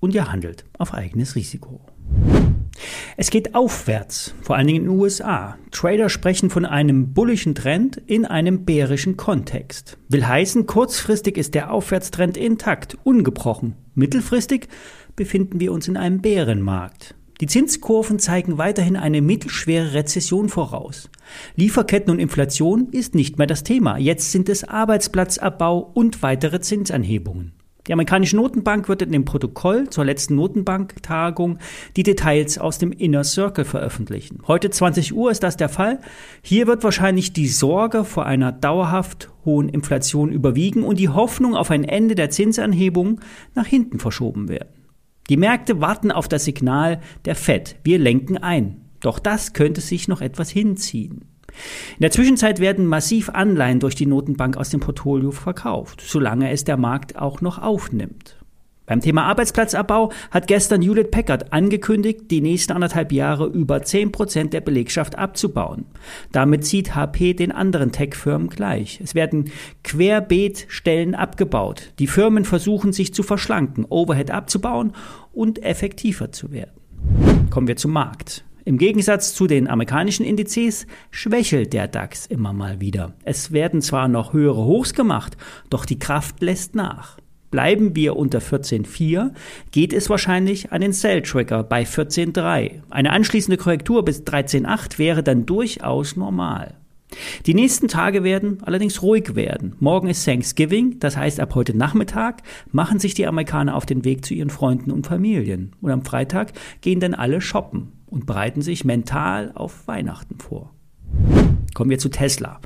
und ihr handelt auf eigenes Risiko. Es geht aufwärts, vor allen Dingen in den USA. Trader sprechen von einem bullischen Trend in einem bärischen Kontext. Will heißen, kurzfristig ist der Aufwärtstrend intakt, ungebrochen. Mittelfristig befinden wir uns in einem Bärenmarkt. Die Zinskurven zeigen weiterhin eine mittelschwere Rezession voraus. Lieferketten und Inflation ist nicht mehr das Thema. Jetzt sind es Arbeitsplatzabbau und weitere Zinsanhebungen. Die amerikanische Notenbank wird in dem Protokoll zur letzten Notenbanktagung die Details aus dem Inner Circle veröffentlichen. Heute 20 Uhr ist das der Fall. Hier wird wahrscheinlich die Sorge vor einer dauerhaft hohen Inflation überwiegen und die Hoffnung auf ein Ende der Zinsanhebung nach hinten verschoben werden. Die Märkte warten auf das Signal der Fed. Wir lenken ein. Doch das könnte sich noch etwas hinziehen. In der Zwischenzeit werden massiv Anleihen durch die Notenbank aus dem Portfolio verkauft, solange es der Markt auch noch aufnimmt. Beim Thema Arbeitsplatzabbau hat gestern Hewlett Packard angekündigt, die nächsten anderthalb Jahre über 10 Prozent der Belegschaft abzubauen. Damit zieht HP den anderen Tech-Firmen gleich. Es werden querbeet Stellen abgebaut. Die Firmen versuchen sich zu verschlanken, Overhead abzubauen und effektiver zu werden. Kommen wir zum Markt. Im Gegensatz zu den amerikanischen Indizes schwächelt der DAX immer mal wieder. Es werden zwar noch höhere Hochs gemacht, doch die Kraft lässt nach. Bleiben wir unter 14.4, geht es wahrscheinlich an den Sell-Tracker bei 14.3. Eine anschließende Korrektur bis 13.8 wäre dann durchaus normal. Die nächsten Tage werden allerdings ruhig werden. Morgen ist Thanksgiving, das heißt ab heute Nachmittag machen sich die Amerikaner auf den Weg zu ihren Freunden und Familien. Und am Freitag gehen dann alle shoppen und bereiten sich mental auf Weihnachten vor. Kommen wir zu Tesla.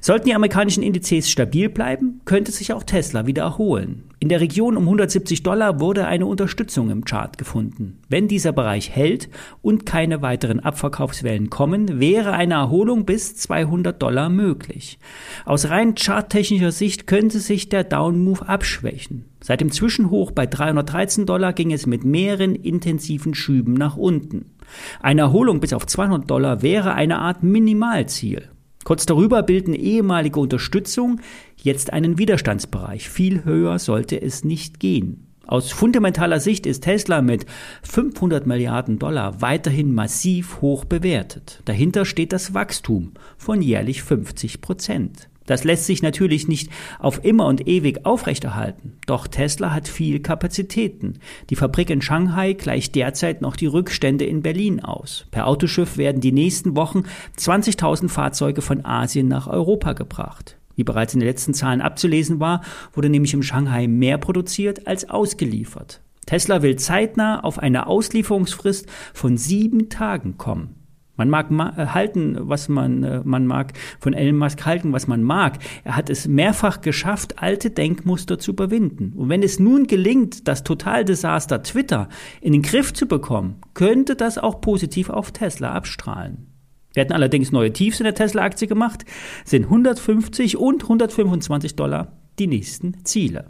Sollten die amerikanischen Indizes stabil bleiben, könnte sich auch Tesla wieder erholen. In der Region um 170 Dollar wurde eine Unterstützung im Chart gefunden. Wenn dieser Bereich hält und keine weiteren Abverkaufswellen kommen, wäre eine Erholung bis 200 Dollar möglich. Aus rein charttechnischer Sicht könnte sich der Down-Move abschwächen. Seit dem Zwischenhoch bei 313 Dollar ging es mit mehreren intensiven Schüben nach unten. Eine Erholung bis auf 200 Dollar wäre eine Art Minimalziel. Kurz darüber bilden ehemalige Unterstützung jetzt einen Widerstandsbereich. Viel höher sollte es nicht gehen. Aus fundamentaler Sicht ist Tesla mit 500 Milliarden Dollar weiterhin massiv hoch bewertet. Dahinter steht das Wachstum von jährlich 50 Prozent. Das lässt sich natürlich nicht auf immer und ewig aufrechterhalten. Doch Tesla hat viel Kapazitäten. Die Fabrik in Shanghai gleicht derzeit noch die Rückstände in Berlin aus. Per Autoschiff werden die nächsten Wochen 20.000 Fahrzeuge von Asien nach Europa gebracht. Wie bereits in den letzten Zahlen abzulesen war, wurde nämlich im Shanghai mehr produziert als ausgeliefert. Tesla will zeitnah auf eine Auslieferungsfrist von sieben Tagen kommen. Man mag ma äh, halten, was man, äh, man mag, von Elon Musk halten, was man mag. Er hat es mehrfach geschafft, alte Denkmuster zu überwinden. Und wenn es nun gelingt, das Totaldesaster Twitter in den Griff zu bekommen, könnte das auch positiv auf Tesla abstrahlen. Wir hatten allerdings neue Tiefs in der Tesla-Aktie gemacht, sind 150 und 125 Dollar die nächsten Ziele.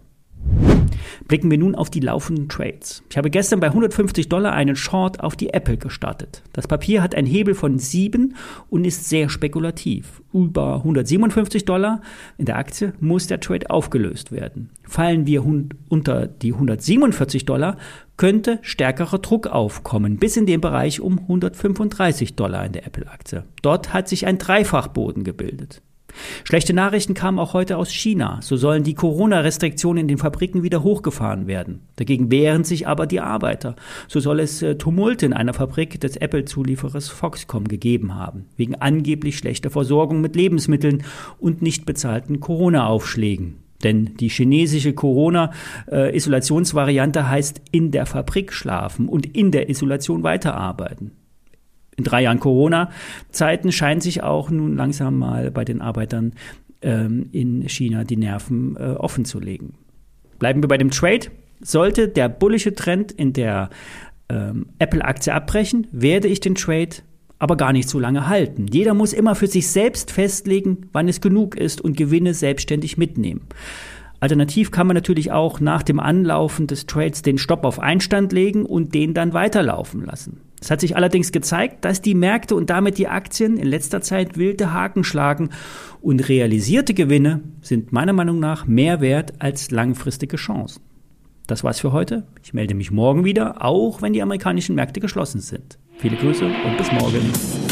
Blicken wir nun auf die laufenden Trades. Ich habe gestern bei 150 Dollar einen Short auf die Apple gestartet. Das Papier hat einen Hebel von 7 und ist sehr spekulativ. Über 157 Dollar in der Aktie muss der Trade aufgelöst werden. Fallen wir unter die 147 Dollar, könnte stärkerer Druck aufkommen, bis in den Bereich um 135 Dollar in der Apple-Aktie. Dort hat sich ein Dreifachboden gebildet. Schlechte Nachrichten kamen auch heute aus China. So sollen die Corona-Restriktionen in den Fabriken wieder hochgefahren werden. Dagegen wehren sich aber die Arbeiter. So soll es äh, Tumulte in einer Fabrik des Apple-Zulieferers Foxconn gegeben haben, wegen angeblich schlechter Versorgung mit Lebensmitteln und nicht bezahlten Corona-Aufschlägen. Denn die chinesische Corona-Isolationsvariante äh, heißt in der Fabrik schlafen und in der Isolation weiterarbeiten in drei Jahren Corona-Zeiten scheinen sich auch nun langsam mal bei den Arbeitern ähm, in China die Nerven äh, offen zu legen. Bleiben wir bei dem Trade. Sollte der bullische Trend in der ähm, Apple-Aktie abbrechen, werde ich den Trade aber gar nicht so lange halten. Jeder muss immer für sich selbst festlegen, wann es genug ist und Gewinne selbstständig mitnehmen. Alternativ kann man natürlich auch nach dem Anlaufen des Trades den Stopp auf Einstand legen und den dann weiterlaufen lassen. Es hat sich allerdings gezeigt, dass die Märkte und damit die Aktien in letzter Zeit wilde Haken schlagen und realisierte Gewinne sind meiner Meinung nach mehr wert als langfristige Chancen. Das war's für heute. Ich melde mich morgen wieder, auch wenn die amerikanischen Märkte geschlossen sind. Viele Grüße und bis morgen.